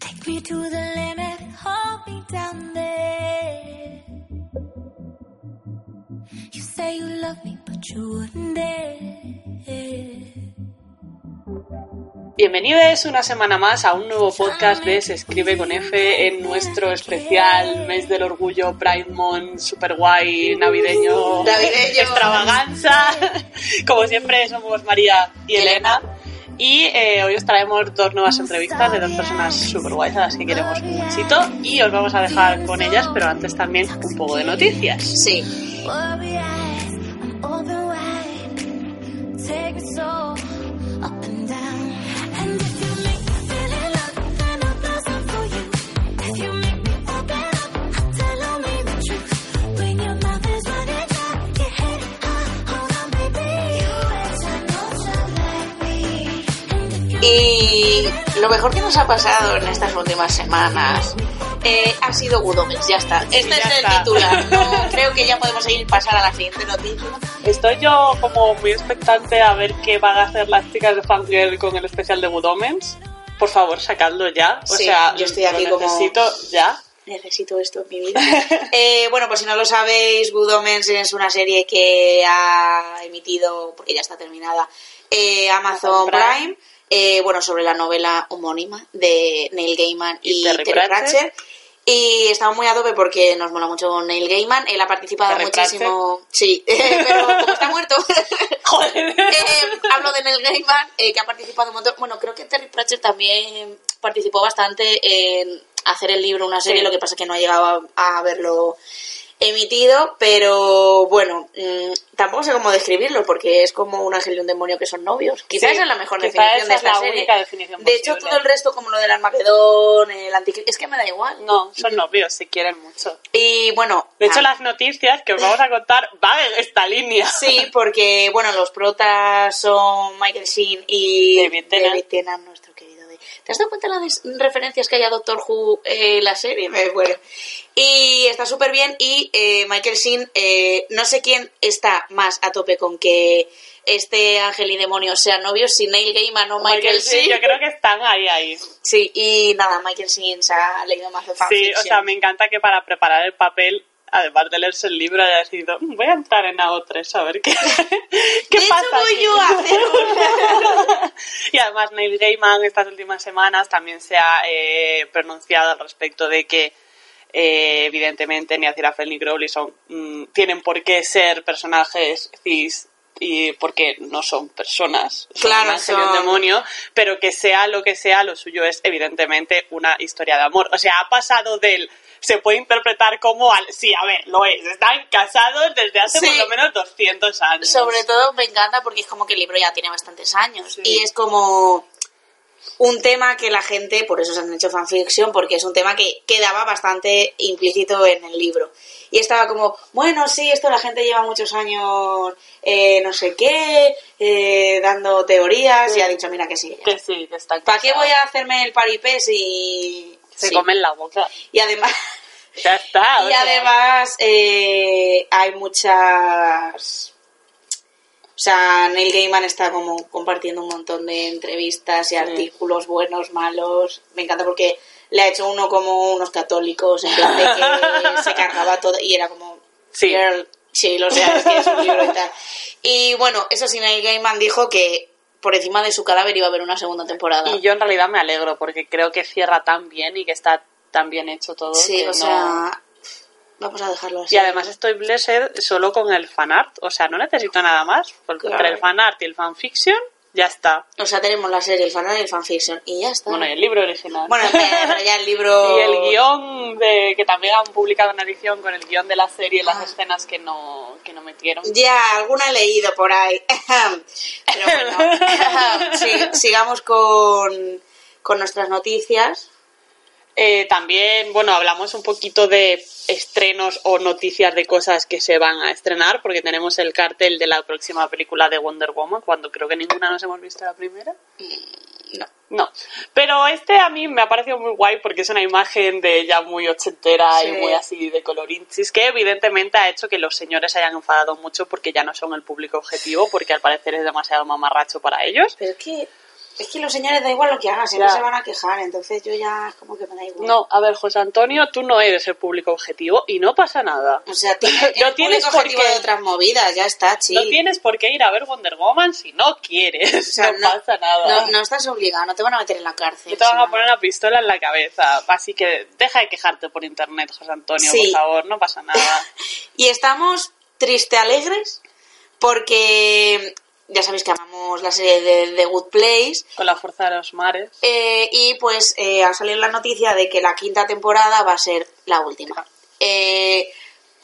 Take me to the limit, hold me down there. You say you love me, but you wouldn't dare. Bienvenidos una semana más a un nuevo podcast de Se escribe con F en nuestro especial mes del orgullo Pride Month super guay navideño, Navideño. extravaganza. Como siempre somos María y Elena. Y eh, hoy os traemos dos nuevas entrevistas de dos personas super guays a las que queremos muchito y os vamos a dejar con ellas, pero antes también un poco de noticias. Sí. Y lo mejor que nos ha pasado en estas últimas semanas eh, ha sido Good Omens, ya está. Este ya es el está. titular. No creo que ya podemos ir pasar a la siguiente noticia. Estoy yo como muy expectante a ver qué van a hacer las chicas de Fangirl con el especial de Good Omens. Por favor, sacadlo ya. O Sí, sea, yo estoy aquí lo como- necesito ya. Necesito esto en mi vida. Eh, bueno, por si no lo sabéis, Good Omens es una serie que ha emitido, porque ya está terminada, eh, Amazon Amazon Prime. Prime. Eh, bueno, sobre la novela homónima de Neil Gaiman y, Y Terry Terry, Pratchett. Pratchett. Y estamos muy a tope porque nos mola mucho Neil Gaiman. Él ha participado muchísimo. Sí, pero como está muerto. Joder. Eh, hablo de Neil Gaiman, eh, que ha participado un montón. Bueno, creo que Terry Pratchett también participó bastante en hacer el libro una serie, Sí. lo que pasa es que no ha llegado a, a verlo emitido, pero bueno, mm, tampoco sé cómo describirlo, porque es como un ángel y un demonio que son novios. Quizás Sí, es la mejor definición de es esta la serie. única definición de hecho, todo el resto, como lo del Armagedón, el Anticristo, es que me da igual. No, son novios, se quieren mucho. Y bueno, De hecho, ah, las noticias que os vamos a contar van en esta línea. Sí, porque, bueno, los protas son Michael Sheen y David Tennant. Tennant, nuestro. ¿Te has dado cuenta de las referencias que hay a Doctor Who en la serie? Me muero. Y está súper bien y eh, Michael Sheen, eh, no sé quién está más a tope con que este ángel y demonio sean novios, si Neil Gaiman o Michael, Sheen. yo creo que están ahí, ahí. Sí, y nada, Michael Sheen se ha leído más de Sí, fanfiction. o sea, me encanta que para preparar el papel, además de leerse el libro, haya decidido, "Mm, voy a entrar en AO3 a ver qué, qué De pasa. hecho, voy aquí". yo a hacer una... y además Neil Gaiman estas últimas semanas también se ha eh, pronunciado al respecto de que eh, evidentemente ni Aziraphale ni Crowley son, mm, tienen por qué ser personajes cis y porque no son personas, son Claro, y un son- demonio, pero que sea lo que sea, lo suyo es evidentemente una historia de amor. O sea, ha pasado del se puede interpretar como al sí, a ver, lo es, están casados desde hace Sí. por lo menos 200 años. Sobre todo me encanta porque es como que el libro ya tiene bastantes años Sí. y es como un tema que la gente, por eso se han hecho fanfiction, porque es un tema que quedaba bastante implícito en el libro. Y estaba como, bueno, sí, esto la gente lleva muchos años, eh, no sé qué, eh, dando teorías, Sí. y ha dicho, mira que sí. que sí, que están ¿Para qué voy a hacerme el paripé si...? Se sí. comen la boca. Y además... Ya está. o Y sea, además eh, hay muchas... O sea, Neil Gaiman está como compartiendo un montón de entrevistas y artículos buenos, malos. Me encanta porque le ha hecho uno como unos católicos, en plan de que se cargaba todo y era como... Sí. Girl, sí, lo sé, es que es un libro y tal. Y bueno, eso sí, Neil Gaiman dijo que por encima de su cadáver iba a haber una segunda temporada. Y yo en realidad me alegro porque creo que cierra tan bien y que está tan bien hecho todo. sí, que o no- sea... Vamos a dejarlo así. Y además estoy blessed solo con el fanart. O sea, no necesito nada más. Porque Claro. entre el fanart y el fanfiction, ya está. O sea, tenemos la serie, el fanart y el fanfiction. Y ya está. Bueno, y el libro original. Bueno, pero ya el libro... y el guion de que también han publicado una edición con el guion de la serie y las Ah. escenas que no, que no metieron. Ya, alguna he leído por ahí. Pero bueno, sí, sigamos con, con nuestras noticias. Eh, también, bueno, hablamos un poquito de estrenos o noticias de cosas que se van a estrenar, porque tenemos el cartel de la próxima película de Wonder Woman, cuando creo que ninguna nos hemos visto la primera. No. No, pero este a mí me ha parecido muy guay porque es una imagen de ella muy ochentera Sí. y muy así de colorinchis que evidentemente ha hecho que los señores se hayan enfadado mucho porque ya no son el público objetivo porque al parecer es demasiado mamarracho para ellos. Pero es que, es que los señores da igual lo que hagan, siempre se van a quejar, entonces yo ya es como que me da igual. No, a ver, José Antonio, tú no eres el público objetivo y no pasa nada. O sea, tiene No el tienes público por objetivo qué. de otras movidas, ya está, chill. No tienes por qué ir a ver Wonder Woman si no quieres. O sea, no, pasa nada. No, no estás obligado, no te van a meter en la cárcel. No te van a poner una pistola en la cabeza. Así que deja de quejarte por internet, José Antonio, Sí. por favor, no pasa nada. Y estamos triste alegres porque ya sabéis que amamos la serie de The Good Place. Con la fuerza de los mares. eh, y pues eh, ha salido la noticia de que la quinta temporada va a ser la última. Eh,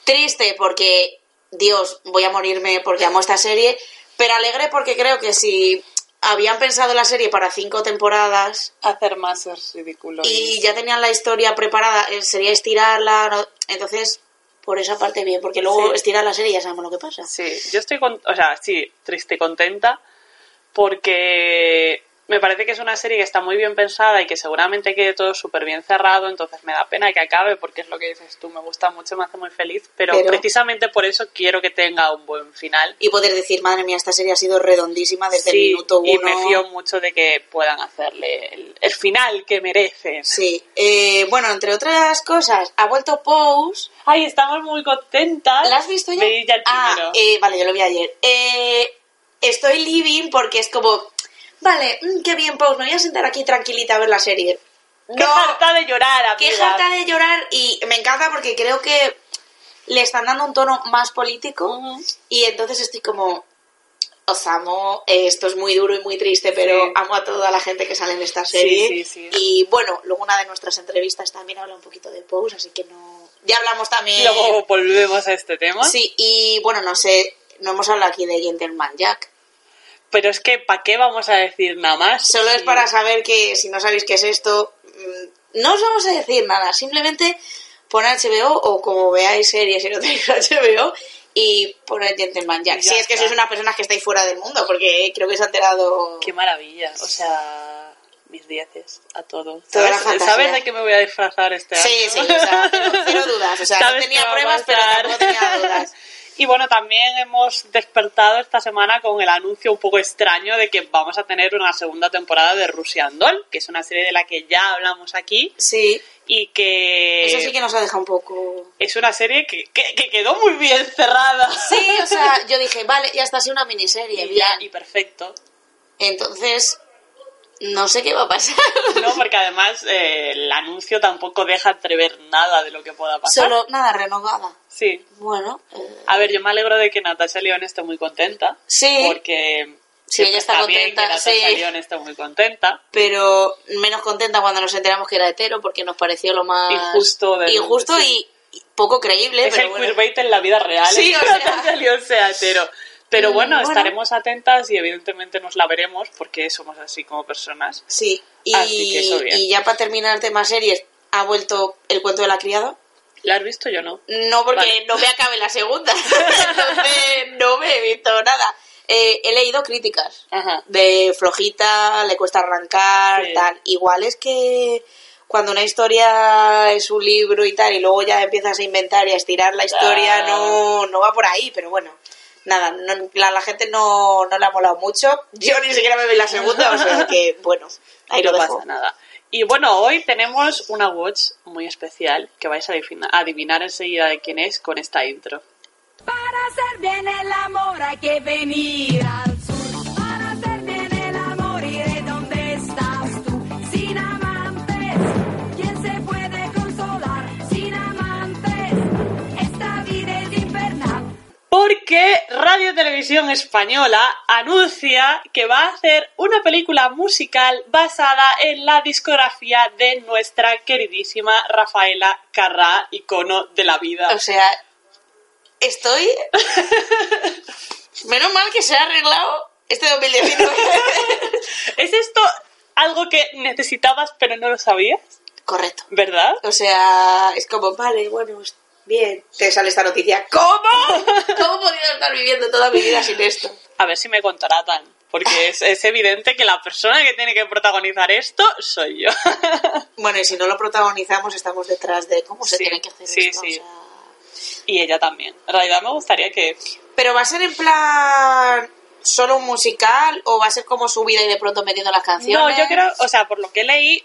triste porque, Dios, voy a morirme porque amo esta serie, pero alegre porque creo que si habían pensado la serie para cinco temporadas Hacer más es ridículo. y ya tenían la historia preparada, eh, sería estirarla, ¿no? entonces por esa parte bien, porque luego Sí. estirar la serie y ya sabemos lo que pasa. Sí, yo estoy, con, o sea, sí, triste y contenta porque me parece que es una serie que está muy bien pensada y que seguramente quede todo súper bien cerrado, entonces me da pena que acabe porque es lo que dices tú, me gusta mucho, me hace muy feliz, pero, Pero- precisamente por eso quiero que tenga un buen final. Y poder decir, madre mía, esta serie ha sido redondísima desde el minuto uno. y me fío mucho de que puedan hacerle el, el final que merecen. Sí, eh, bueno, entre otras cosas, ha vuelto Pose. Ay, estamos muy contentas. ¿La has visto ya? Ya el ah, eh, vale, yo lo vi ayer. Eh, estoy living porque es como, vale, mm, qué bien Pose, me voy a sentar aquí tranquilita a ver la serie. Qué harta de llorar, amiga. Qué harta de llorar y me encanta porque creo que le están dando un tono más político y entonces estoy como, os amo, eh, esto es muy duro y muy triste, pero Sí. amo a toda la gente que sale en esta serie. sí, sí. Y bueno, luego una de nuestras entrevistas también habla un poquito de Pose, así que no... Ya hablamos también... Luego volvemos a este tema. Sí, y bueno, no sé, no hemos hablado aquí de Gentleman Jack. Pero es que, ¿para qué vamos a decir nada más? Solo es para saber que si no sabéis qué es esto, mm, no os vamos a decir nada, simplemente poner HBO o como veáis series si no tenéis HBO y poner Gentleman Jack. Y Si es que sois unas personas que estáis fuera del mundo, porque creo que se ha enterado... Qué maravilla. O sea, mis dieces a todo. Toda la ¿Sabes. ¿Sabes de qué me voy a disfrazar este año? Sí, sí, o sea, cero, cero dudas. O sea, no tenía pruebas, pero tampoco tenía dudas. Y bueno, también hemos despertado esta semana con el anuncio un poco extraño de que vamos a tener una segunda temporada de Russian Doll, que es una serie de la que ya hablamos aquí Sí, y que eso sí que nos ha dejado un poco... es una serie que, que- que quedó muy bien cerrada. Sí, o sea, yo dije, vale, ya está así una miniserie, y, bien. ya, y perfecto. Entonces, no sé qué va a pasar. No, porque además eh, el anuncio tampoco deja entrever nada de lo que pueda pasar. Solo nada renovada. Sí. Bueno, eh, A ver, yo me alegro de que Natasha León esté muy contenta. Sí. Porque Sí, ella está bien que contenta, Natasha sí. León esté muy contenta. pero menos contenta cuando nos enteramos que era hetero porque nos pareció lo más Injusto del- injusto sí. y, poco creíble, es pero el bueno. queerbait en la vida real. Sí, o sea. Natasha León sea hetero. Pero bueno, bueno. estaremos atentas y evidentemente nos la veremos porque somos así como personas. Sí, y, Así que eso bien. y ya para terminar el tema series, ha vuelto el cuento de la criada. ¿La has visto yo no? No, porque Vale. no me acabe la segunda. Entonces no me he visto nada. Eh, he leído críticas Ajá. de flojita, le cuesta arrancar, Sí. tal. Igual es que cuando una historia es un libro y tal, y luego ya empiezas a inventar y a estirar la historia, Ah. no, no va por ahí, pero bueno. Nada, no- la, la gente no, no le ha molado mucho. Yo ni siquiera me vi la segunda, o sea que, bueno, ahí no lo dejo. pasa nada. Y bueno, hoy tenemos una watch muy especial que vais a adivina- adivinar enseguida de quién es con esta intro. Para hacer bien el amor hay que venir al Porque Radio Televisión Española anuncia que va a hacer una película musical basada en la discografía de nuestra queridísima Rafaela Carrá, icono de la vida. O sea, estoy. Menos mal que se ha arreglado este 2019. ¿Es esto algo que necesitabas pero no lo sabías? Correcto. ¿Verdad? O sea, es como, vale, bueno, bien. Te sale esta noticia. ¿Cómo? ¿Cómo he podido estar viviendo toda mi vida sin esto? A ver si me contratan. porque es, es evidente que la persona que tiene que protagonizar esto soy yo. Bueno, y si no lo protagonizamos, estamos detrás de cómo se Sí, tiene que hacer sí, esto. o sí. sea. y ella también. En realidad me gustaría que... Pero va a ser en plan solo un musical o va a ser como su vida y de pronto metiendo las canciones. No, yo creo, o sea, por lo que leí,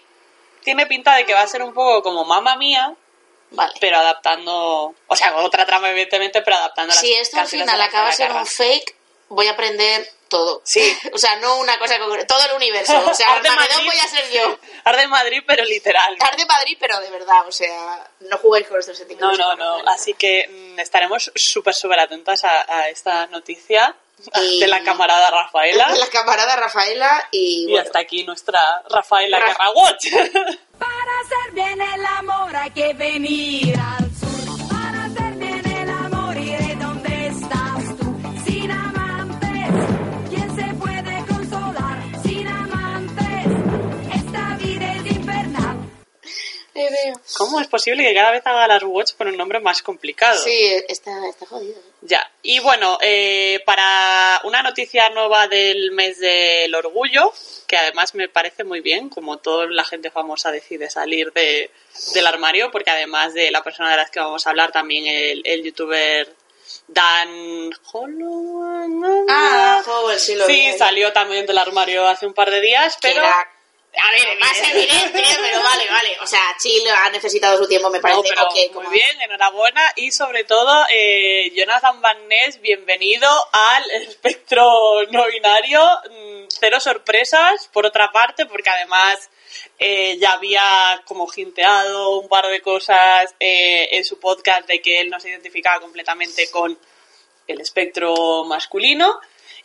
tiene pinta de que va a ser un poco como Mamma Mía, Vale. pero adaptando, o sea, con otra trama evidentemente, pero adaptando si las esto al final la acaba siendo un fake, voy a aprender todo. Sí. o sea, no una cosa concreta, todo el universo. O sea, Arte Armagedón Madrid. voy a ser yo. Arte Madrid, pero literal. Arte de Madrid, pero de verdad, o sea, no juguéis con estos No, sentimientos. no, no. Así que mm, estaremos súper, súper atentas a, a esta noticia Y- de la camarada Rafaela. La camarada Rafaela y, Y bueno, hasta aquí nuestra Rafaela Ra- Carraguot. Para hacer bien el amor hay que venir al le veo. ¿Cómo es posible que cada vez haga las watch con un nombre más complicado? Sí, está, está jodido. Ya, y bueno, eh, para una noticia nueva del mes del orgullo, que además me parece muy bien, como toda la gente famosa decide salir de, del armario, porque además de la persona de la que vamos a hablar, también el, el youtuber Dan Holloway. Ah, Howell, sí lo Sí, vi. salió también del armario hace un par de días, pero... era- A ver, más evidente, pero vale, vale. O sea, Chile ha necesitado su tiempo, me parece. No, pero muy como- bien, enhorabuena. Y sobre todo, eh, Jonathan Van Ness, bienvenido al espectro no binario. Mm, Cero sorpresas, por otra parte, porque además eh, ya había como jinteado un par de cosas eh, en su podcast de que él no se identificaba completamente con el espectro masculino.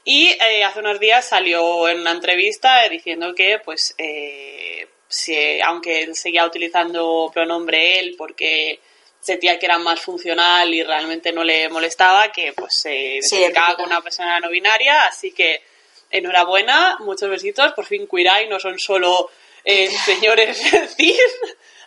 Y eh, hace unos días salió en una entrevista diciendo que, pues, eh, si, aunque él seguía utilizando pronombre él porque sentía que era más funcional y realmente no le molestaba, que pues se identificaba identifica. con una persona no binaria. Así que enhorabuena, muchos besitos. Por fin Eye no son solo eh, señores cis.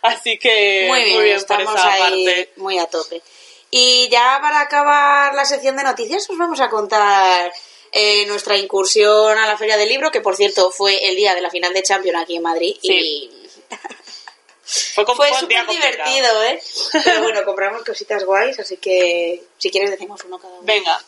Así que Muy bien, por estamos esa ahí parte. muy a tope. Y ya para acabar la sección de noticias, os vamos a contar eh, nuestra incursión a la Feria del Libro, que por cierto fue el día de la final de Champions aquí en Madrid. Sí. Y Fue, como fue súper divertido, ¿eh? Pero bueno, compramos cositas guays, así que si quieres decimos uno cada uno. Venga.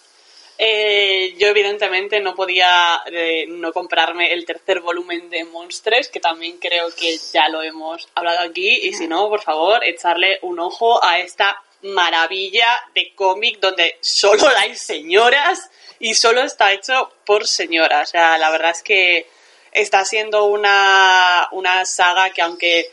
Eh, yo evidentemente no podía eh, no comprarme el tercer volumen de Monstres, que también creo que ya lo hemos hablado aquí, y si no, por favor, echarle un ojo a esta maravilla de cómic donde solo hay señoras y solo está hecho por señoras. O sea, la verdad es que está siendo una, una saga que aunque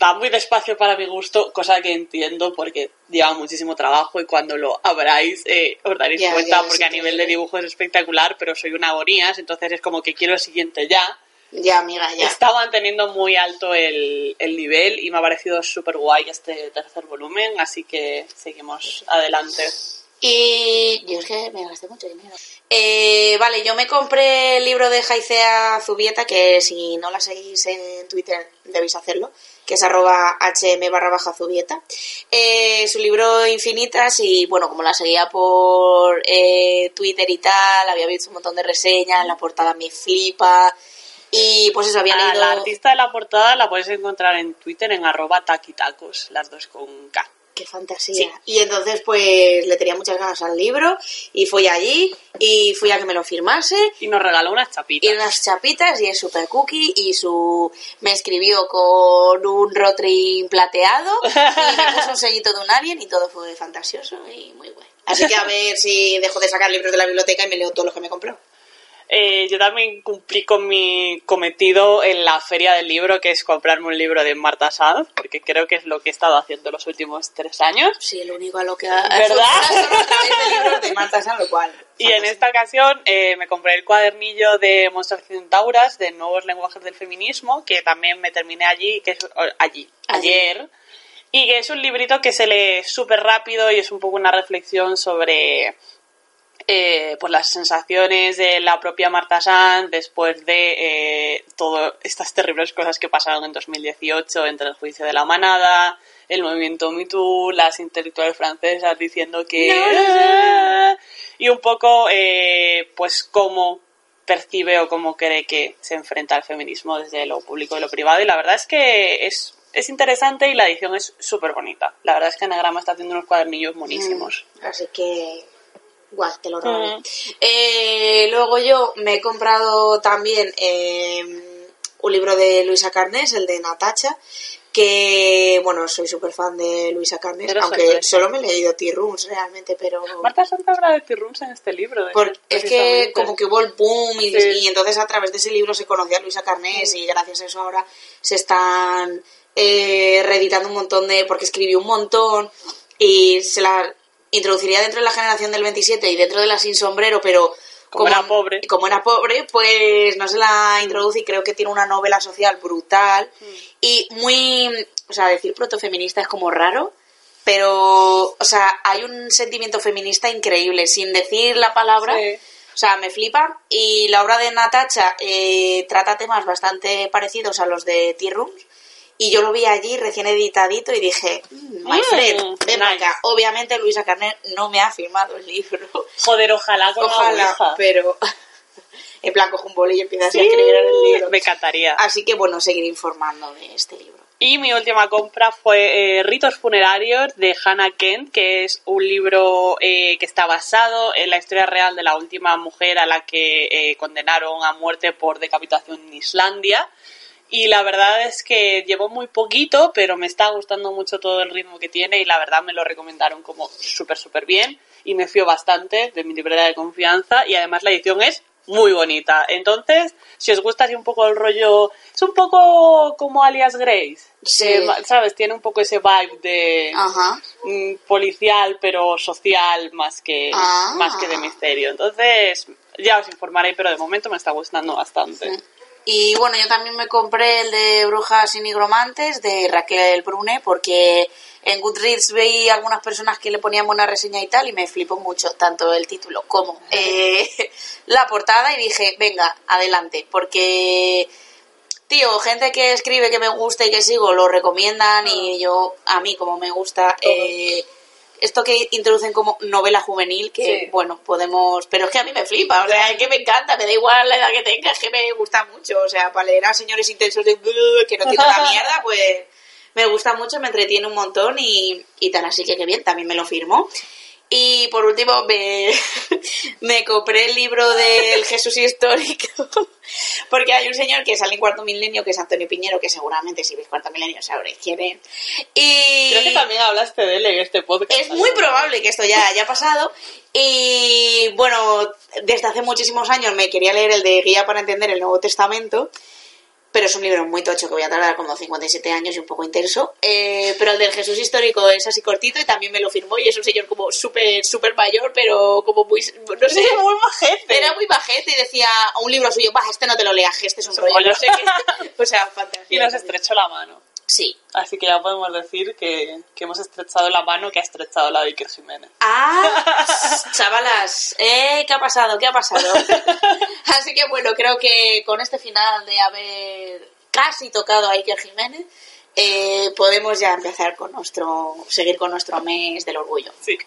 va muy despacio para mi gusto, cosa que entiendo porque lleva muchísimo trabajo y cuando lo abráis eh, os daréis cuenta porque sí a nivel de dibujo es espectacular, pero soy una agonías, entonces es como que quiero el siguiente ya. Ya, amiga, ya. Está manteniendo muy alto el, el nivel y me ha parecido súper guay este tercer volumen, así que seguimos adelante. Y yo es que me gasté mucho dinero. Eh, vale, yo me compré el libro de Jaicea Zubieta, que si no la seguís en Twitter debéis hacerlo, que es arroba hm barra baja Zubieta. Eh, su libro Infinitas y bueno, como la seguía por eh, Twitter y tal, había visto un montón de reseñas, la portada me flipa. Y pues eso, había A leído... la artista de la portada la podéis encontrar en Twitter en arroba taquitacos, las dos con K. Qué fantasía. Sí. Y entonces, pues, le tenía muchas ganas al libro y fui allí y fui a que me lo firmase Y nos regaló unas chapitas. y unas chapitas y es super cookie y su me escribió con un rotring plateado y me puso un sellito de un alien y todo fue fantasioso y muy bueno. Así que a ver si dejo de sacar libros de la biblioteca y me leo todos los que me compró. Eh, yo también cumplí con mi cometido en la feria del libro, que es comprarme un libro de Marta Sanz, porque creo que es lo que he estado haciendo los últimos tres años. Sí, lo único a lo que ha ¿Verdad? de libros de Marta San, lo cual. Y en esta ocasión eh, me compré el cuadernillo de Monstruos Centauras, de Nuevos Lenguajes del Feminismo, que también me terminé allí, que es Allí. ayer. Y que es un librito que se lee súper rápido y es un poco una reflexión sobre eh, pues las sensaciones de la propia Marta Sanz después de eh, todas estas terribles cosas que pasaron en 2018 entre el juicio de la manada, el movimiento MeToo, las intelectuales francesas diciendo que... No, y un poco, eh, pues, cómo percibe o cómo cree que se enfrenta al feminismo desde lo público y lo privado. Y la verdad es que es, es interesante y la edición es súper bonita. La verdad es que Anagrama está haciendo unos cuadernillos buenísimos. Así que, guau, te lo robaré. Mm. Eh, luego yo me he comprado también eh, un libro de Luisa Carnes, el de Natacha, que, bueno, soy súper fan de Luisa Carnes, Eres aunque sorpresa. solo me he leído T-Rooms realmente, pero... Marta Santa habla de T-Rooms en este libro. de Por- es que como que hubo el boom y, Sí. y entonces a través de ese libro se conocía a Luisa Carnés y gracias a eso ahora se están eh, reeditando un montón de... porque escribió un montón y se la introduciría dentro de la generación del 27 y dentro de la sin sombrero, pero... Como era pobre. Como era pobre, pues no se la introduce y creo que tiene una novela social brutal Mm. y muy... O sea, decir protofeminista es como raro, pero, o sea, hay un sentimiento feminista increíble, sin decir la palabra. Sí. O sea, me flipa. Y la obra de Natacha eh, trata temas bastante parecidos a los de Tea Rooms. Y yo lo vi allí recién editadito y dije, mm, my Mm, friend, ven nice. acá. Obviamente Luisa Carner no me ha firmado el libro. Joder, ojalá con Ojalá, pero en plan cojo un boli y empiezas a escribir en el libro. Me encantaría. Así que bueno, seguiré informando de este libro. Y mi última compra fue eh, Ritos Funerarios de Hannah Kent, que es un libro eh, que está basado en la historia real de la última mujer a la que eh, condenaron a muerte por decapitación en Islandia. Y la verdad es que llevo muy poquito, pero me está gustando mucho todo el ritmo que tiene y la verdad me lo recomendaron como súper, súper bien y me fío bastante de mi librera de confianza y además la edición es muy bonita. Entonces, si os gusta así un poco el rollo, es un poco como Alias Grace, Sí. de- ¿sabes? Tiene un poco ese vibe de Ajá. mm, policial pero social más que, Ah. más que de misterio. Entonces, ya os informaré, pero de momento me está gustando bastante. Y bueno, yo también me compré el de Brujas y Nigromantes de Raquel Brune porque en Goodreads veí algunas personas que le ponían buena reseña y tal y me flipó mucho tanto el título como eh, la portada y dije, venga, adelante, porque tío, gente que escribe que me gusta y que sigo lo recomiendan y yo, a mí como me gusta, eh, esto que introducen como novela juvenil, que Sí. bueno, podemos, pero es que a mí me flipa, o sea, es que me encanta, me da igual la edad que tenga, es que me gusta mucho, o sea, para leer a señores intensos de que no entiendo la mierda, pues me gusta mucho, me entretiene un montón y, y tal, así que qué bien, también me lo firmo. Y por último me, me compré el libro del Jesús histórico, porque hay un señor que sale en Cuarto Milenio, que es Antonio Piñero, que seguramente si veis Cuarto Milenio sabréis quién es. Y Creo que también hablaste de él en este podcast. es muy probable que esto ya haya pasado. Y bueno, desde hace muchísimos años me quería leer el de Guía para entender el Nuevo Testamento, pero es un libro muy tocho que voy a tardar como 57 años y un poco intenso. Eh, pero el del Jesús histórico es así cortito y también me lo firmó y es un señor como súper, súper mayor, pero como muy, no sé, muy majete. era muy bajete y decía a un libro suyo, baja, este no te lo leas, este es un rollo, rollo. no sé qué. O sea, fantasía. Y nos estrechó la mano. Sí. Así que ya podemos decir que, que hemos estrechado la mano que ha estrechado la de Iker Jiménez. Ah, chavalas, eh, ¿qué ha pasado? ¿Qué ha pasado? Así que bueno, creo que con este final de haber casi tocado a Iker Jiménez, eh, podemos ya empezar con nuestro, seguir con nuestro mes del orgullo. Sí.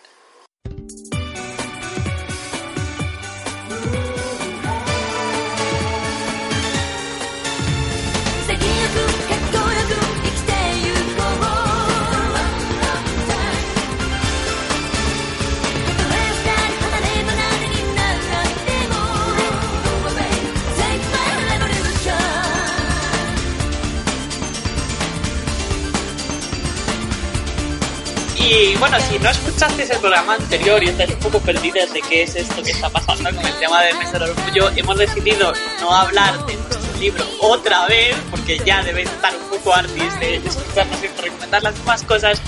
Bueno, si no escuchasteis el programa anterior y estáis un poco perdidos de qué es esto que está pasando con el tema del mes del orgullo, hemos decidido no hablar de nuestro libro otra vez, porque ya debéis estar un poco artis de escucharnos y recomendar las mismas cosas,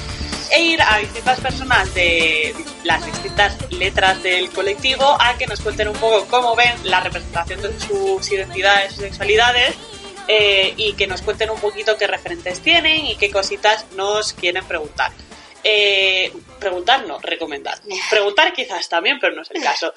e ir a distintas personas de las distintas letras del colectivo a que nos cuenten un poco cómo ven la representación de sus identidades y sexualidades eh, y que nos cuenten un poquito qué referentes tienen y qué cositas nos quieren preguntar. Eh, preguntar no, recomendar. Preguntar quizás también, pero no es el caso.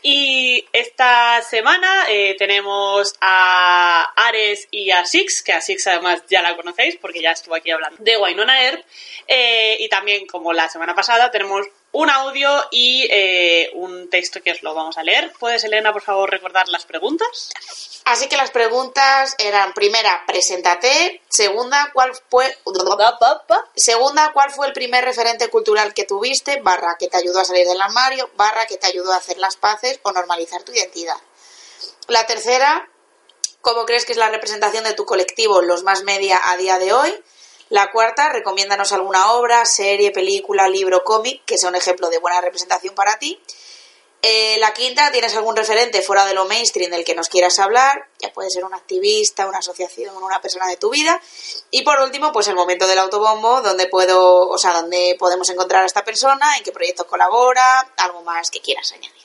Y esta semana eh, tenemos a Ares y a Six, que a Six además ya la conocéis porque ya estuvo aquí hablando de Wynonna Earp. Eh, y también, como la semana pasada, tenemos un audio y eh, un texto que os lo vamos a leer. ¿Puedes, Elena, por favor, recordar las preguntas? Así que las preguntas eran, primera, preséntate. Segunda, ¿cuál fue... Segunda, ¿cuál fue el primer referente cultural que tuviste? Barra, que te ayudó a salir del armario. Barra, que te ayudó a hacer las paces o normalizar tu identidad. La tercera, ¿cómo crees que es la representación de tu colectivo los más media a día de hoy? La cuarta, recomiéndanos alguna obra, serie, película, libro, cómic que sea un ejemplo de buena representación para ti. Eh, la quinta, ¿tienes algún referente fuera de lo mainstream del que nos quieras hablar? Ya puede ser un activista, una asociación, una persona de tu vida. Y por último, pues el momento del autobombo, donde puedo, o sea, donde podemos encontrar a esta persona, en qué proyecto colabora, algo más que quieras añadir.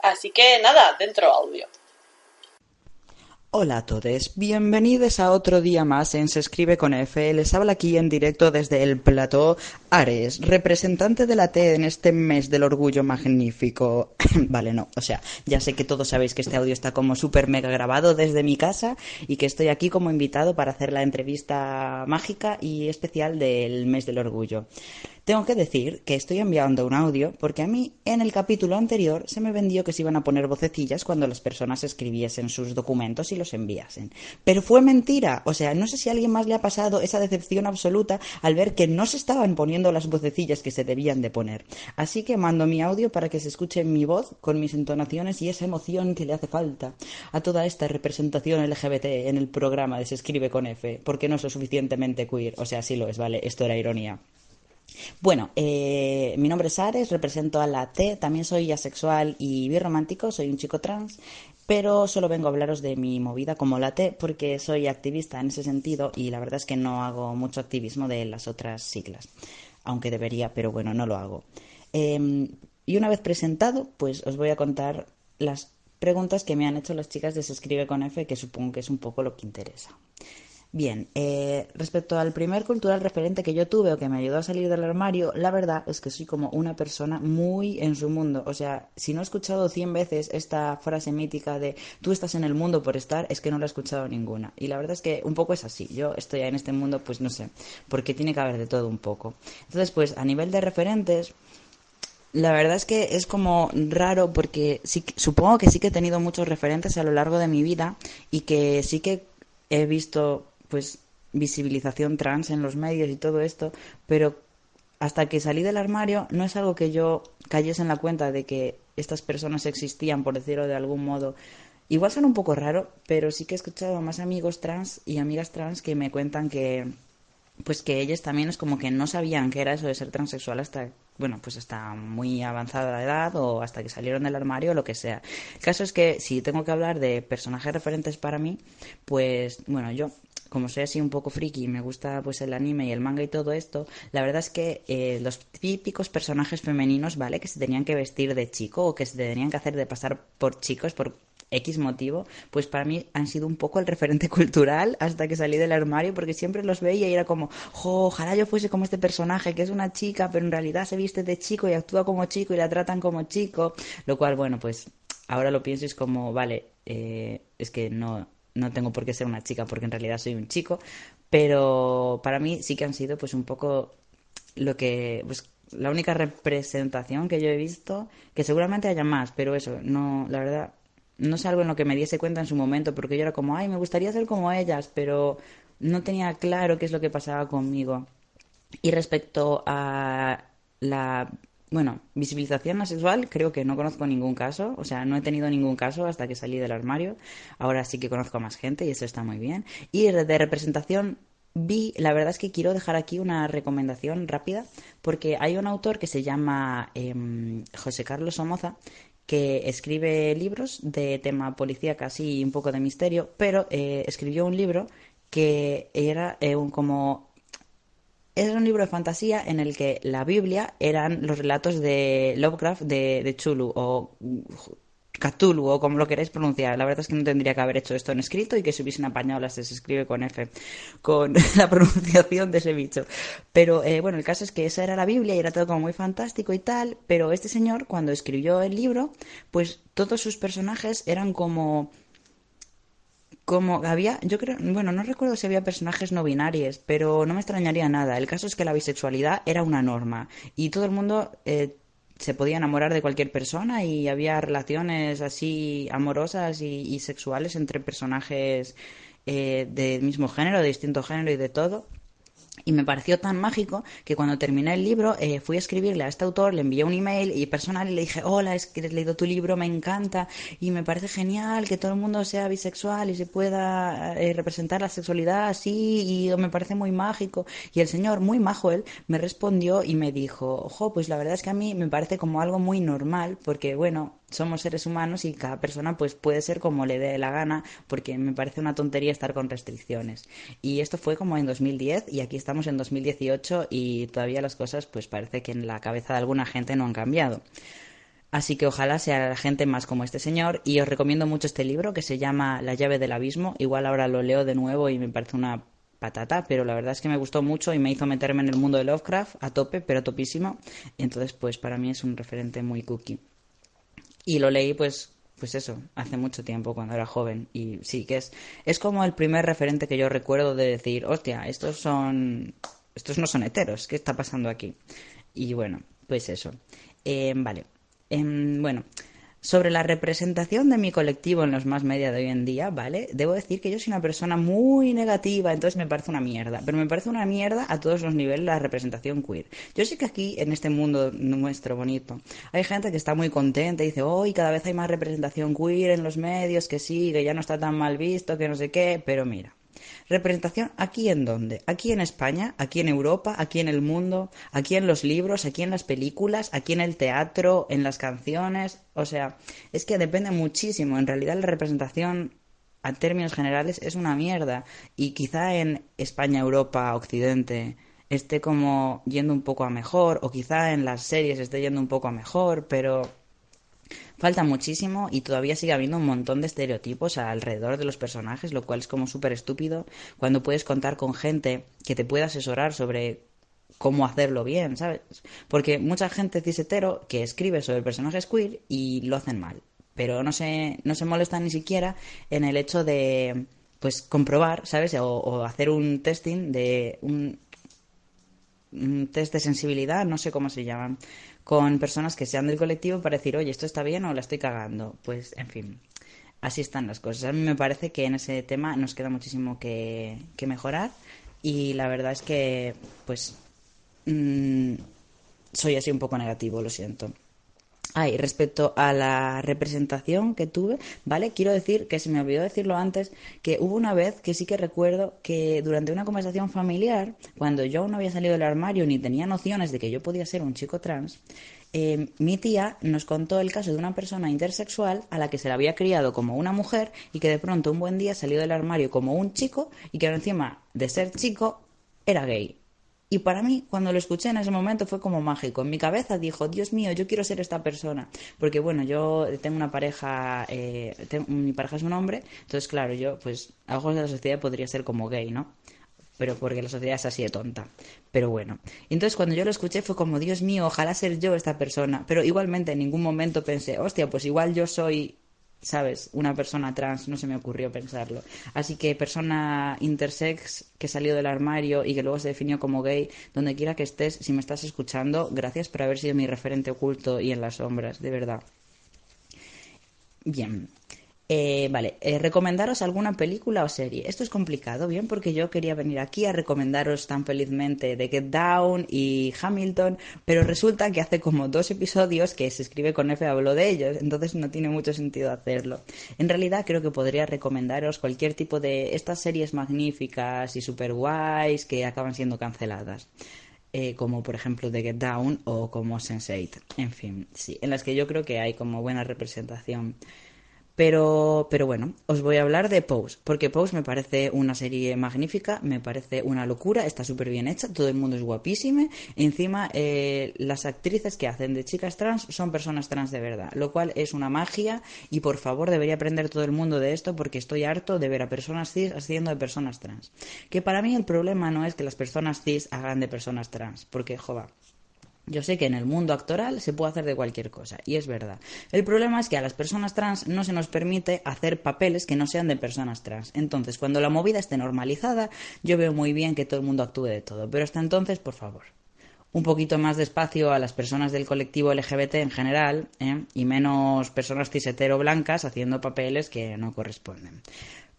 Así que nada, dentro audio. Hola a todos, bienvenidos a otro día más en Se Escribe con F. Les habla aquí en directo desde el plató Ares, representante de la T en este mes del orgullo magnífico. vale, no, o sea, ya sé que todos sabéis que este audio está como súper mega grabado desde mi casa y que estoy aquí como invitado para hacer la entrevista mágica y especial del mes del orgullo. Tengo que decir que estoy enviando un audio porque a mí en el capítulo anterior se me vendió que se iban a poner vocecillas cuando las personas escribiesen sus documentos y los enviasen. Pero fue mentira. O sea, no sé si a alguien más le ha pasado esa decepción absoluta al ver que no se estaban poniendo las vocecillas que se debían de poner. Así que mando mi audio para que se escuche mi voz con mis entonaciones y esa emoción que le hace falta a toda esta representación LGBT en el programa de Se escribe con F, porque no soy suficientemente queer. O sea, sí lo es, vale, esto era ironía. Bueno, eh, mi nombre es Ares, represento a la T, también soy asexual y birromántico, soy un chico trans, pero solo vengo a hablaros de mi movida como la T porque soy activista en ese sentido y la verdad es que no hago mucho activismo de las otras siglas, aunque debería, pero bueno, no lo hago. Eh, y una vez presentado, pues os voy a contar las preguntas que me han hecho las chicas de Se escribe con F, que supongo que es un poco lo que interesa. Bien, eh, respecto al primer cultural referente que yo tuve o que me ayudó a salir del armario, la verdad es que soy como una persona muy en su mundo. O sea, si no he escuchado cien veces esta frase mítica de tú estás en el mundo por estar, es que no la he escuchado ninguna. Y la verdad es que un poco es así. Yo estoy en este mundo, pues no sé, porque tiene que haber de todo un poco. Entonces, pues a nivel de referentes, la verdad es que es como raro porque sí, supongo que sí que he tenido muchos referentes a lo largo de mi vida y que sí que he visto pues visibilización trans en los medios y todo esto, pero hasta que salí del armario no es algo que yo cayese en la cuenta de que estas personas existían, por decirlo de algún modo. Igual son un poco raro, pero sí que he escuchado a más amigos trans y amigas trans que me cuentan que pues que ellos también es como que no sabían qué era eso de ser transexual hasta bueno, pues hasta muy avanzada edad o hasta que salieron del armario o lo que sea. El caso es que si tengo que hablar de personajes referentes para mí, pues bueno, yo como soy así un poco friki y me gusta pues el anime y el manga y todo esto, la verdad es que eh, los típicos personajes femeninos, ¿vale? Que se tenían que vestir de chico o que se tenían que hacer de pasar por chicos, por X motivo, pues para mí han sido un poco el referente cultural hasta que salí del armario, porque siempre los veía y era como, jo, ojalá yo fuese como este personaje, que es una chica, pero en realidad se viste de chico y actúa como chico y la tratan como chico, lo cual, bueno, pues ahora lo pienso y es como, vale, eh, es que no, no tengo por qué ser una chica porque en realidad soy un chico, pero para mí sí que han sido pues un poco lo que pues la única representación que yo he visto, que seguramente haya más, pero eso, no, la verdad, no es algo en lo que me diese cuenta en su momento, porque yo era como, ay, me gustaría ser como ellas, pero no tenía claro qué es lo que pasaba conmigo. Y respecto a la bueno, visibilización asexual creo que no conozco ningún caso, o sea, no he tenido ningún caso hasta que salí del armario. Ahora sí que conozco a más gente y eso está muy bien. Y de representación vi, la verdad es que quiero dejar aquí una recomendación rápida, porque hay un autor que se llama em, José Carlos Somoza, que escribe libros de tema policía casi un poco de misterio, pero eh, escribió un libro que era eh, un, como es un libro de fantasía en el que la Biblia eran los relatos de Lovecraft de, Chulu o Cthulhu o como lo queréis pronunciar. La verdad es que no tendría que haber hecho esto en escrito y que se hubiesen apañado las se escribe con F, con la pronunciación de ese bicho. Pero eh, bueno, el caso es que esa era la Biblia y era todo como muy fantástico y tal, pero este señor cuando escribió el libro, pues todos sus personajes eran como como había, yo creo, bueno, no recuerdo si había personajes no binarios, pero no me extrañaría nada. El caso es que la bisexualidad era una norma y todo el mundo eh, se podía enamorar de cualquier persona y había relaciones así amorosas y, sexuales entre personajes eh, del mismo género, de distinto género y de todo. Y me pareció tan mágico que cuando terminé el libro eh, fui a escribirle a este autor, le envié un email y personal y le dije, hola, es que he leído tu libro, me encanta y me parece genial que todo el mundo sea bisexual y se pueda eh, representar la sexualidad así y me parece muy mágico. Y el señor, muy majo él, me respondió y me dijo, ojo, pues la verdad es que a mí me parece como algo muy normal porque, bueno, somos seres humanos y cada persona pues puede ser como le dé la gana porque me parece una tontería estar con restricciones y esto fue como en 2010 y aquí estamos en 2018 y todavía las cosas pues parece que en la cabeza de alguna gente no han cambiado así que ojalá sea la gente más como este señor y os recomiendo mucho este libro que se llama La llave del abismo igual ahora lo leo de nuevo y me parece una patata, pero la verdad es que me gustó mucho y me hizo meterme en el mundo de Lovecraft a tope, pero topísimo. Entonces, pues para mí es un referente muy cookie. Y lo leí, pues, pues eso, hace mucho tiempo, cuando era joven. Y sí, que es, es como el primer referente que yo recuerdo de decir, hostia, estos son, estos no son heteros, ¿qué está pasando aquí? Y bueno, pues eso. Eh, vale. Em, bueno, sobre la representación de mi colectivo en los más media de hoy en día, ¿vale? Debo decir que yo soy una persona muy negativa, entonces me parece una mierda. Pero me parece una mierda a todos los niveles la representación queer. Yo sé que aquí, en este mundo nuestro bonito, hay gente que está muy contenta y dice, hoy cada vez hay más representación queer en los medios, que sí, que ya no está tan mal visto, que no sé qué, pero mira. Representación aquí en dónde? Aquí en España, aquí en Europa, aquí en el mundo, aquí en los libros, aquí en las películas, aquí en el teatro, en las canciones. O sea, es que depende muchísimo. En realidad la representación a términos generales es una mierda. Y quizá en España, Europa, Occidente esté como yendo un poco a mejor, o quizá en las series esté yendo un poco a mejor, pero Falta muchísimo y todavía sigue habiendo un montón de estereotipos alrededor de los personajes, lo cual es como súper estúpido cuando puedes contar con gente que te pueda asesorar sobre cómo hacerlo bien, ¿sabes? Porque mucha gente cisetero que escribe sobre personajes queer y lo hacen mal, pero no se, no se molesta ni siquiera en el hecho de pues comprobar, ¿sabes? O, o hacer un testing de un test de sensibilidad, no sé cómo se llaman, con personas que sean del colectivo para decir, oye, esto está bien o la estoy cagando. Pues, en fin, así están las cosas. A mí me parece que en ese tema nos queda muchísimo que, que mejorar y la verdad es que, pues, mm, soy así un poco negativo, lo siento. Ay, respecto a la representación que tuve, ¿vale? Quiero decir que se me olvidó decirlo antes, que hubo una vez que sí que recuerdo que durante una conversación familiar, cuando yo no había salido del armario ni tenía nociones de que yo podía ser un chico trans, eh, mi tía nos contó el caso de una persona intersexual a la que se le había criado como una mujer y que de pronto un buen día salió del armario como un chico y que encima de ser chico era gay. Y para mí, cuando lo escuché en ese momento, fue como mágico. En mi cabeza dijo, Dios mío, yo quiero ser esta persona. Porque bueno, yo tengo una pareja, eh, tengo- mi pareja es un hombre, entonces claro, yo pues a ojos de la sociedad podría ser como gay, ¿no? Pero porque la sociedad es así de tonta. Pero bueno. Entonces cuando yo lo escuché fue como, Dios mío, ojalá ser yo esta persona. Pero igualmente en ningún momento pensé, hostia, pues igual yo soy ¿sabes? Una persona trans, no se me ocurrió pensarlo. Así que persona intersex que salió del armario y que luego se definió como gay, donde quiera que estés, si me estás escuchando, gracias por haber sido mi referente oculto y en las sombras, de verdad. Bien. Eh, vale, eh, recomendaros alguna película o serie. Esto es complicado, bien, porque yo quería venir aquí a recomendaros tan felizmente The Get Down y Hamilton, pero resulta que hace como dos episodios que se escribe con F hablo de ellos, entonces no tiene mucho sentido hacerlo. En realidad creo que podría recomendaros cualquier tipo de estas series magníficas y super guays que acaban siendo canceladas. Eh, como por ejemplo The Get Down o como Sense8. En fin, sí, en las que yo creo que hay como buena representación. Pero, pero bueno, os voy a hablar de Pose, porque Pose me parece una serie magnífica, me parece una locura, está súper bien hecha, todo el mundo es guapísimo. Encima, eh, las actrices que hacen de chicas trans son personas trans de verdad, lo cual es una magia y por favor debería aprender todo el mundo de esto porque estoy harto de ver a personas cis haciendo de personas trans. Que para mí el problema no es que las personas cis hagan de personas trans, porque joda. Yo sé que en el mundo actoral se puede hacer de cualquier cosa, y es verdad. El problema es que a las personas trans no se nos permite hacer papeles que no sean de personas trans. Entonces, cuando la movida esté normalizada, yo veo muy bien que todo el mundo actúe de todo. Pero hasta entonces, por favor. un poquito más de espacio a las personas del colectivo LGBT en general ¿eh? y menos personas cisetero blancas haciendo papeles que no corresponden.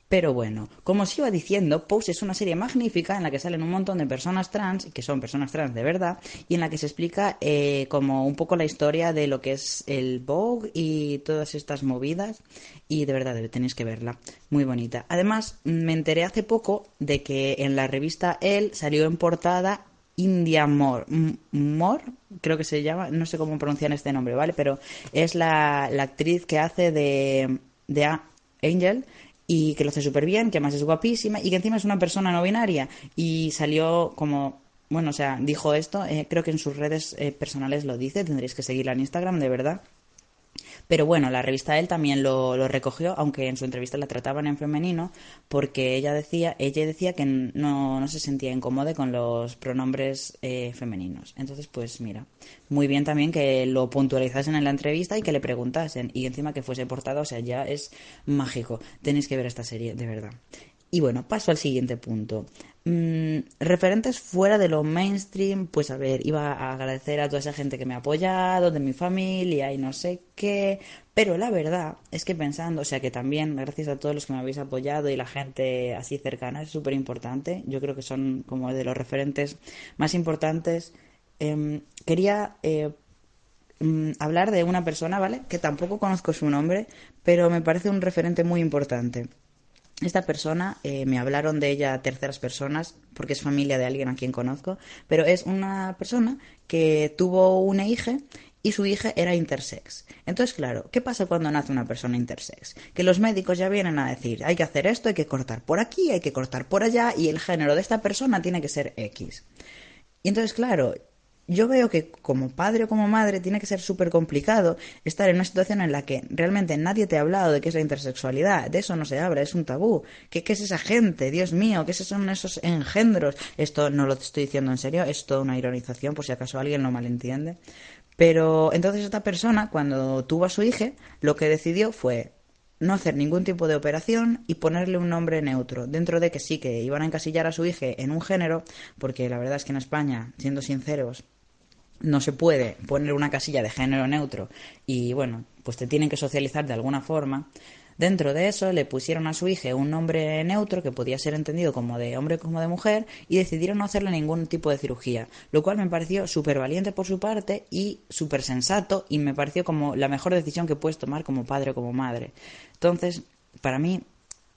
Pero bueno, como os iba diciendo, Pose es una serie magnífica en la que salen un montón de personas trans, que son personas trans de verdad, y en la que se explica eh, como un poco la historia de lo que es el Vogue y todas estas movidas. Y de verdad, tenéis que verla. Muy bonita. Además, me enteré hace poco de que en la revista Elle salió en portada India Moore, Moore, creo que se llama, no sé cómo pronunciar este nombre, ¿vale? Pero es la, la actriz que hace de, de Angel y que lo hace súper bien, que además es guapísima y que encima es una persona no binaria y salió como, bueno, o sea, dijo esto, eh, creo que en sus redes eh, personales lo dice, tendréis que seguirla en Instagram, de verdad. Pero bueno, la revista él también lo, lo recogió, aunque en su entrevista la trataban en femenino, porque ella decía, ella decía que no, no se sentía incómoda con los pronombres eh, femeninos. Entonces, pues mira, muy bien también que lo puntualizasen en la entrevista y que le preguntasen. Y encima que fuese portada, o sea, ya es mágico. Tenéis que ver esta serie, de verdad. Y bueno, paso al siguiente punto. Mm, referentes fuera de lo mainstream, pues a ver, iba a agradecer a toda esa gente que me ha apoyado, de mi familia y no sé qué, pero la verdad es que pensando, o sea que también gracias a todos los que me habéis apoyado y la gente así cercana es súper importante, yo creo que son como de los referentes más importantes. Em, quería eh, mm, hablar de una persona, ¿vale? Que tampoco conozco su nombre, pero me parece un referente muy importante. Esta persona, eh, me hablaron de ella terceras personas, porque es familia de alguien a quien conozco, pero es una persona que tuvo una hija y su hija era intersex. Entonces, claro, ¿qué pasa cuando nace una persona intersex? Que los médicos ya vienen a decir, hay que hacer esto, hay que cortar por aquí, hay que cortar por allá, y el género de esta persona tiene que ser X. Y entonces, claro, yo veo que como padre o como madre tiene que ser súper complicado estar en una situación en la que realmente nadie te ha hablado de qué es la intersexualidad, de eso no se habla, es un tabú. ¿Qué, es esa gente? Dios mío, ¿qué son esos engendros? Esto no lo estoy diciendo en serio, es toda una ironización por si acaso alguien lo malentiende. Pero entonces esta persona, cuando tuvo a su hija, lo que decidió fue no hacer ningún tipo de operación y ponerle un nombre neutro, dentro de que sí que iban a encasillar a su hija en un género, porque la verdad es que en España, siendo sinceros, no se puede poner una casilla de género neutro y bueno, pues te tienen que socializar de alguna forma. Dentro de eso le pusieron a su hija un nombre neutro que podía ser entendido como de hombre como de mujer y decidieron no hacerle ningún tipo de cirugía, lo cual me pareció súper valiente por su parte y súper sensato y me pareció como la mejor decisión que puedes tomar como padre o como madre. Entonces, para mí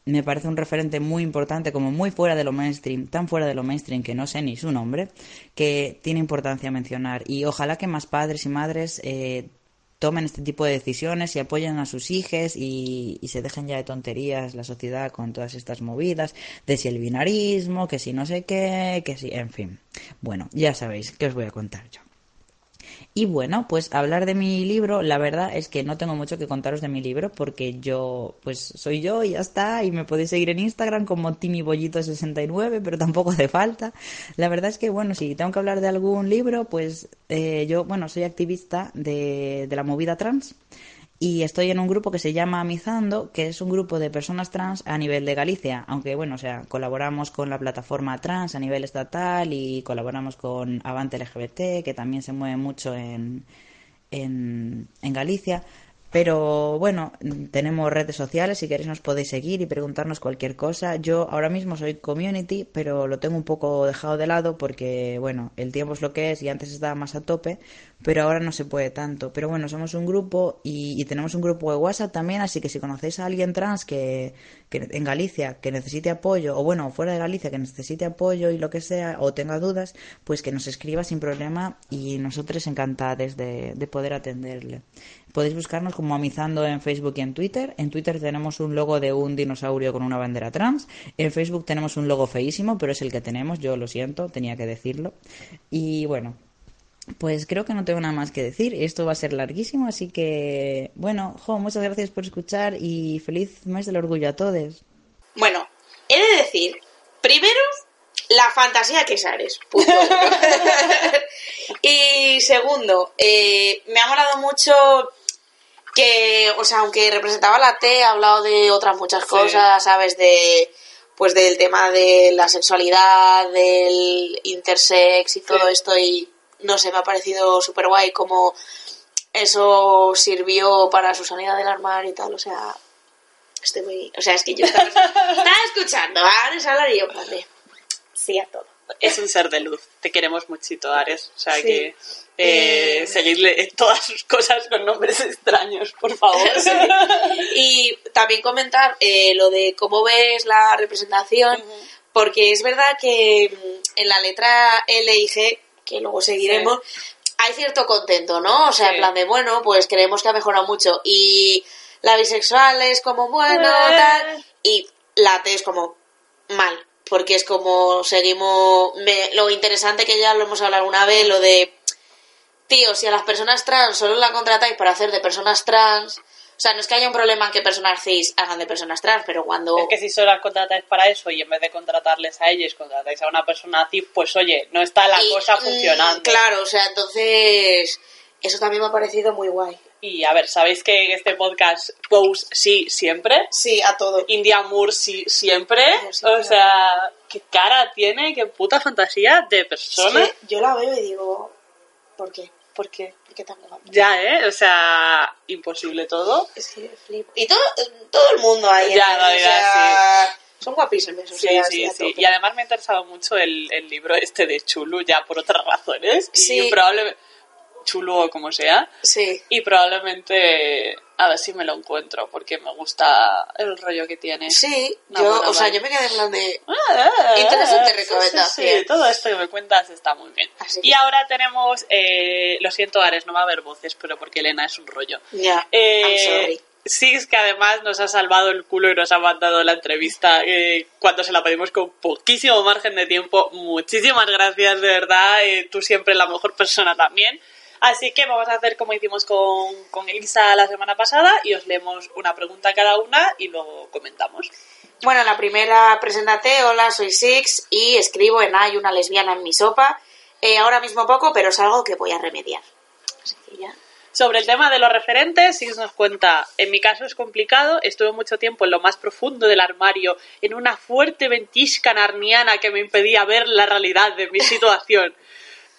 me parece un referente muy importante, como muy fuera de lo mainstream, tan fuera de lo mainstream que no sé ni su nombre, que tiene importancia mencionar. Y ojalá que más padres y madres eh, tomen este tipo de decisiones y apoyen a sus hijos y, y se dejen ya de tonterías la sociedad con todas estas movidas, de si el binarismo, que si no sé qué, que si, en fin. Bueno, ya sabéis que os voy a contar yo. Y bueno, pues hablar de mi libro, la verdad es que no tengo mucho que contaros de mi libro porque yo, pues soy yo y ya está, y me podéis seguir en Instagram como timibollito69, pero tampoco hace falta. La verdad es que, bueno, si tengo que hablar de algún libro, pues eh, yo, bueno, soy activista de, de la movida trans y estoy en un grupo que se llama Amizando, que es un grupo de personas trans a nivel de Galicia, aunque bueno, o sea, colaboramos con la plataforma trans a nivel estatal y colaboramos con Avante LGBT, que también se mueve mucho en, en, en Galicia. Pero bueno, tenemos redes sociales, si queréis nos podéis seguir y preguntarnos cualquier cosa. Yo ahora mismo soy community, pero lo tengo un poco dejado de lado porque, bueno, el tiempo es lo que es y antes estaba más a tope, pero ahora no se puede tanto. Pero bueno, somos un grupo y, y tenemos un grupo de WhatsApp también, así que si conocéis a alguien trans que, que en Galicia que necesite apoyo, o bueno, fuera de Galicia que necesite apoyo y lo que sea, o tenga dudas, pues que nos escriba sin problema y nosotros encantados de, de poder atenderle. Podéis buscarnos como Amizando en Facebook y en Twitter. En Twitter tenemos un logo de un dinosaurio con una bandera trans. En Facebook tenemos un logo feísimo, pero es el que tenemos. Yo lo siento, tenía que decirlo. Y bueno, pues creo que no tengo nada más que decir. Esto va a ser larguísimo, así que bueno, jo, muchas gracias por escuchar y feliz mes del orgullo a todos. Bueno, he de decir, primero, la fantasía que Sares. y segundo, eh, me ha molado mucho que, o sea, aunque representaba la T, ha hablado de otras muchas cosas, ¿sabes? De, pues del tema de la sexualidad, del intersex y todo esto y no sé, me ha parecido súper guay como eso sirvió para su sanidad del armario y tal, o sea, estoy muy... O sea, es que yo estaba, estaba escuchando a Ares hablar y yo, vale, sí a todo. Es un ser de luz. Te queremos muchito, Ares. O sea Sí. que eh, Eh. seguidle en todas sus cosas con nombres extraños, por favor. Sí. Y también comentar eh, lo de cómo ves la representación, porque es verdad que mm, en la letra L y G, que luego seguiremos, hay cierto contento, ¿no? O sea, Sí. en plan de, bueno, pues creemos que ha mejorado mucho. Y la bisexual es como, bueno, Eh. tal, y la T es como, mal. Porque es como, seguimos, me- lo interesante que ya lo hemos hablado alguna vez, lo de tío, si a las personas trans solo la contratáis para hacer de personas trans, o sea, no es que haya un problema en que personas cis hagan de personas trans, pero cuando... Es que si solo las contratáis para eso y en vez de contratarles a ellos contratáis a una persona cis, pues oye, no está la Y, cosa mm, funcionando. Claro, o sea, entonces eso también me ha parecido muy guay. Y a ver, ¿sabéis que en este podcast Pose sí siempre? Sí, a todo. India Moore sí siempre. Sí, o sea, qué cara tiene, qué puta fantasía de persona. yo la veo y digo, ¿por qué? ¿Por qué? ¿Por qué tan guapa? Ya, ¿eh? O sea, imposible todo. Es que flipo. Y todo, todo el mundo ahí. Ya, ¿eh? la o verdad, sea, Son guapísimos. O Sí, sea, sí, sí. Y además me ha interesado mucho el, el libro este de Chulu, ya por otras razones. Sí. Y probablemente. Chulu o como sea. Sí. Y probablemente. A ver si me lo encuentro, porque me gusta el rollo que tiene. Sí, Una yo, o sea, yo me quedé en plan de... Ah, Interesante sí, sí, recomendación. Sí, todo esto que me cuentas está muy bien. Así que- Y ahora tenemos, eh, lo siento Ares, no va a haber voces, pero porque Elena es un rollo. Ya, Eh, I'm sorry. Six, que además nos ha salvado el culo y nos ha mandado la entrevista eh, cuando se la pedimos con poquísimo margen de tiempo. Muchísimas gracias, de verdad. eh, tú siempre la mejor persona también. Así que vamos a hacer como hicimos con, con Elisa la semana pasada y os leemos una pregunta cada una y luego comentamos. Bueno, la primera, preséntate, hola, soy Six y escribo en Hay una lesbiana en mi sopa. Eh, ahora mismo poco, pero es algo que voy a remediar. Así que ya. Sobre el tema de los referentes, Six nos cuenta, en mi caso es complicado, estuve mucho tiempo en lo más profundo del armario, en una fuerte ventisca narniana que me impedía ver la realidad de mi situación.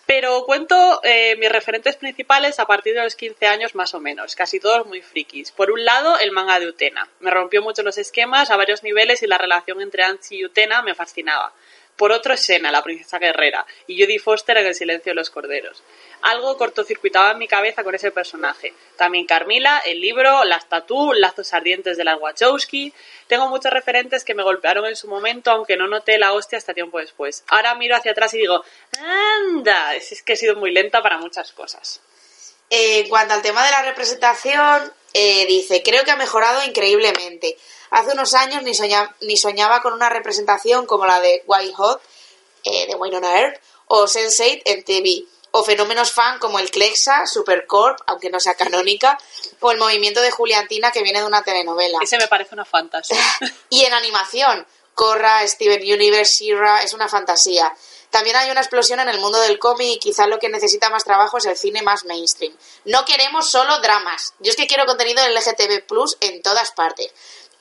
Pero cuento eh, mis referentes principales a partir de los 15 años más o menos, casi todos muy frikis. Por un lado, el manga de Utena. Me rompió mucho los esquemas a varios niveles y la relación entre Ansi y Utena me fascinaba. Por otro, Sena, la princesa guerrera, y Jodie Foster en El silencio de los corderos. Algo cortocircuitaba en mi cabeza con ese personaje. También Carmila, el libro, las tatú, lazos ardientes de las Wachowski. Tengo muchos referentes que me golpearon en su momento, aunque no noté la hostia hasta tiempo después. Ahora miro hacia atrás y digo, anda, es que he sido muy lenta para muchas cosas. En cuanto al tema de la representación, eh, dice, creo que ha mejorado increíblemente. Hace unos años ni, soña- ni soñaba con una representación como la de White Hot, eh, de Winona Earp, o Sense8 en TV, o fenómenos fan como el Clexa, Supercorp, aunque no sea canónica, o el movimiento de Juliantina que viene de una telenovela. Ese me parece una fantasía. Y en animación, Korra, Steven Universe, She-Ra, es una fantasía. También hay una explosión en el mundo del cómic y quizás lo que necesita más trabajo es el cine más mainstream. No queremos solo dramas. Yo es que quiero contenido LGTB Plus en todas partes.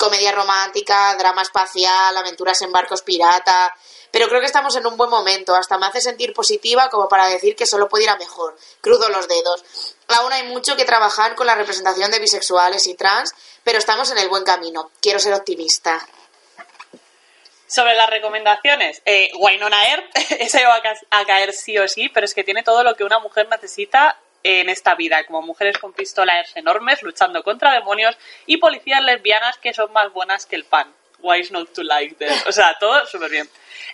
Comedia romántica, drama espacial, aventuras en barcos pirata. Pero creo que estamos en un buen momento. Hasta me hace sentir positiva como para decir que solo puede ir a mejor. Crudo los dedos. Aún hay mucho que trabajar con la representación de bisexuales y trans, pero estamos en el buen camino. Quiero ser optimista. Sobre las recomendaciones, eh, Wynonna Earp, ese va a caer sí o sí, pero es que tiene todo lo que una mujer necesita en esta vida, como mujeres con pistolas enormes luchando contra demonios y policías lesbianas que son más buenas que el pan. Why is not to like them? O sea, todo súper bien.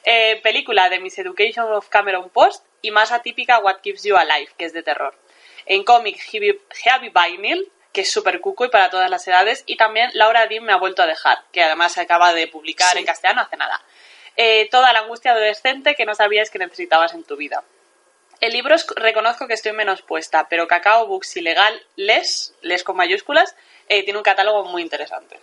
Eh, película de Miss Education of Cameron Post y más atípica What Keeps You Alive, que es de terror. En cómic, Heavy Vinyl, que es súper cuco y para todas las edades. Y también Laura Dean me ha vuelto a dejar, que además se acaba de publicar Sí. en castellano hace nada. Eh, toda la angustia adolescente que no sabías que necesitabas en tu vida. El libro es- reconozco que estoy menos puesta, pero Cacao Books Ilegal Les, Les con mayúsculas, eh, tiene un catálogo muy interesante.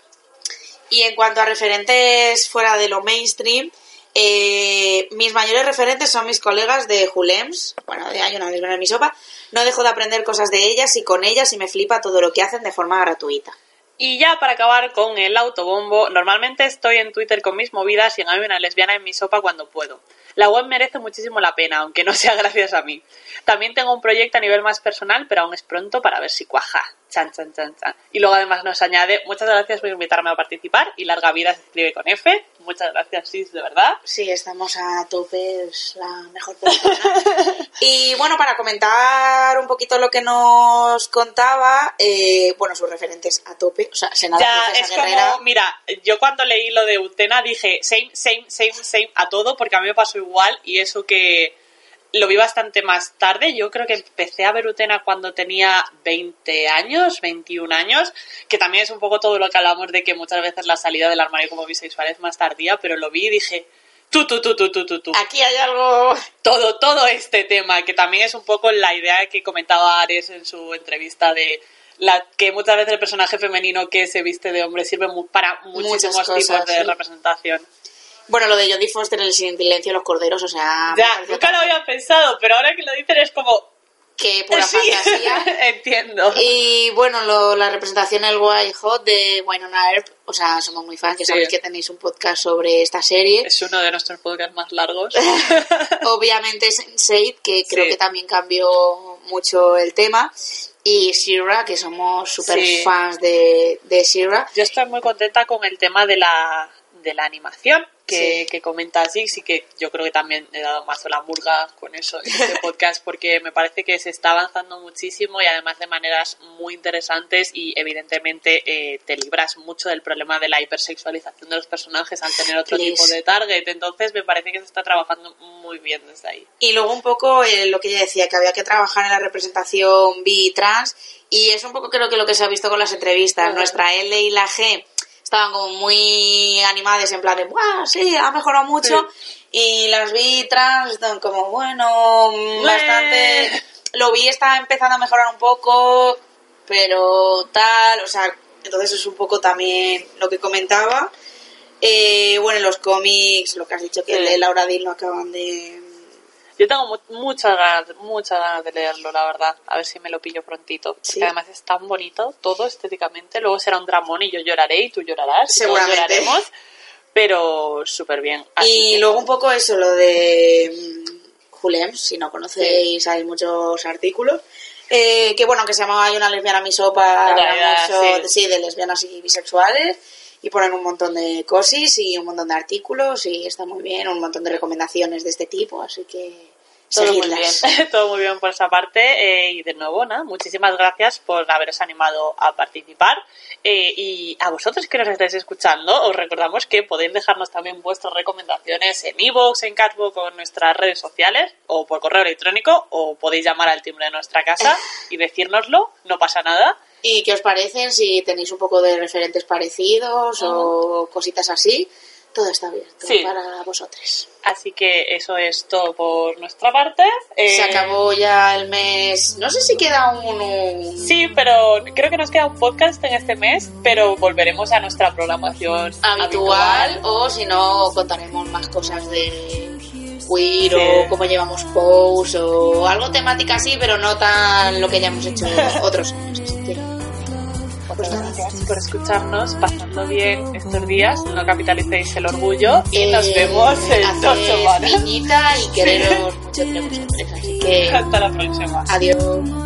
Y en cuanto a referentes fuera de lo mainstream, eh, mis mayores referentes son mis colegas de Julems, bueno, de Hay una lesbiana en mi sopa. No dejo de aprender cosas de ellas y con ellas y me flipa todo lo que hacen de forma gratuita. Y ya para acabar con el autobombo, normalmente estoy en Twitter con mis movidas y en hay una lesbiana en mi sopa cuando puedo. La web merece muchísimo la pena, aunque no sea gracias a mí. También tengo un proyecto a nivel más personal, pero aún es pronto para ver si cuaja. Chan, chan, chan, chan. Y luego además nos añade, muchas gracias por invitarme a participar y larga vida se escribe con F. Muchas gracias, Sis, de verdad. Sí, estamos a tope, es la mejor persona. y bueno, para comentar un poquito lo que nos contaba, eh, bueno, sus referentes a tope, o sea, Senada Ya, es Princesa Guerrera. como, mira, yo cuando leí lo de Utena dije same, same, same, same a todo, porque a mí me pasó igual y eso que lo vi bastante más tarde. Yo creo que empecé a ver Utena cuando tenía 20 años, 21 años, que también es un poco todo lo que hablamos de que muchas veces la salida del armario como bisexual es más tardía, pero lo vi y dije, tú, tú, tú, tú, tú, tú, tú. Aquí hay algo... Todo, todo este tema, que también es un poco la idea que comentaba Ares en su entrevista de la que muchas veces el personaje femenino que se viste de hombre sirve para muchísimos cosas, tipos de sí. representación. Bueno, lo de Jodie Foster en el silencio de los corderos, o sea... Ya, nunca lo había pensado, pero ahora que lo dicen es como... Que pura sí, fantasía. entiendo. Y bueno, lo- la representación el White Hot de Winona Earp, o sea, somos muy fans, que Sí. sabéis que tenéis un podcast sobre esta serie. Es uno de nuestros podcasts más largos. Obviamente Sense8, que creo Sí. que también cambió mucho el tema. Y Shira, que somos súper fans de, de Shira. Yo estoy muy contenta con el tema de la, de la animación que, Sí. que comenta Six y que yo creo que también he dado más la murga con eso en este podcast porque me parece que se está avanzando muchísimo y además de maneras muy interesantes y evidentemente eh, te libras mucho del problema de la hipersexualización de los personajes al tener otro Please. tipo de target. Entonces me parece que se está trabajando muy bien desde ahí. Y luego un poco eh, lo que ella decía, que había que trabajar en la representación bi y trans. Y es un poco creo que lo que se ha visto con las entrevistas. Nuestra L y la G estaban como muy animadas en plan de, ¡buah, sí, ha mejorado mucho! Y las y trans como, bueno, mm, bastante... Lo vi está empezando a mejorar un poco, pero tal, o sea, entonces es un poco también lo que comentaba. Eh, bueno, en los cómics, lo que has dicho, que Sí. el de Laura Dean lo acaban de... Yo tengo mu- muchas ganas, muchas ganas de leerlo, la verdad. A ver si me lo pillo prontito. Porque además es tan bonito, todo estéticamente. Luego será un dramón y yo lloraré y tú llorarás. y todos Seguramente. lloraremos. Pero súper bien. Así Y luego un poco eso, lo de mm, Julems, si no conocéis, hay muchos artículos. Eh, que bueno, que se llamaba Hay una lesbiana mi sopa, En habla realidad, mucho sí. sí, de lesbianas y bisexuales, y ponen un montón de cosis y un montón de artículos, y está muy bien, un montón de recomendaciones de este tipo, así que todo muy bien. todo muy bien por esa parte. eh, y de nuevo, nada, muchísimas gracias por haberos animado a participar. Eh, y a vosotros que nos estáis escuchando, os recordamos que podéis dejarnos también vuestras recomendaciones en iVoox, en Catbook o en nuestras redes sociales, o por correo electrónico, o podéis llamar al timbre de nuestra casa y decírnoslo, no pasa nada. ¿Y qué os parecen? Si tenéis un poco de referentes parecidos o cositas así, todo está abierto Sí. para vosotros. Así que eso es todo por nuestra parte. Eh, Se acabó ya el mes. No sé si queda un. un- Sí, pero creo que nos queda un podcast en este mes, pero volveremos a nuestra programación habitual, o si no contaremos más cosas de queer Sí. o cómo llevamos posts o algo temática así, pero no tan lo que ya hemos hecho otros años. Pues gracias por escucharnos, pasando bien estos días, no capitalicéis el orgullo y nos eh, vemos en dos semanas. y quereros mucho entre vosotros. Así que Hasta la próxima. adiós.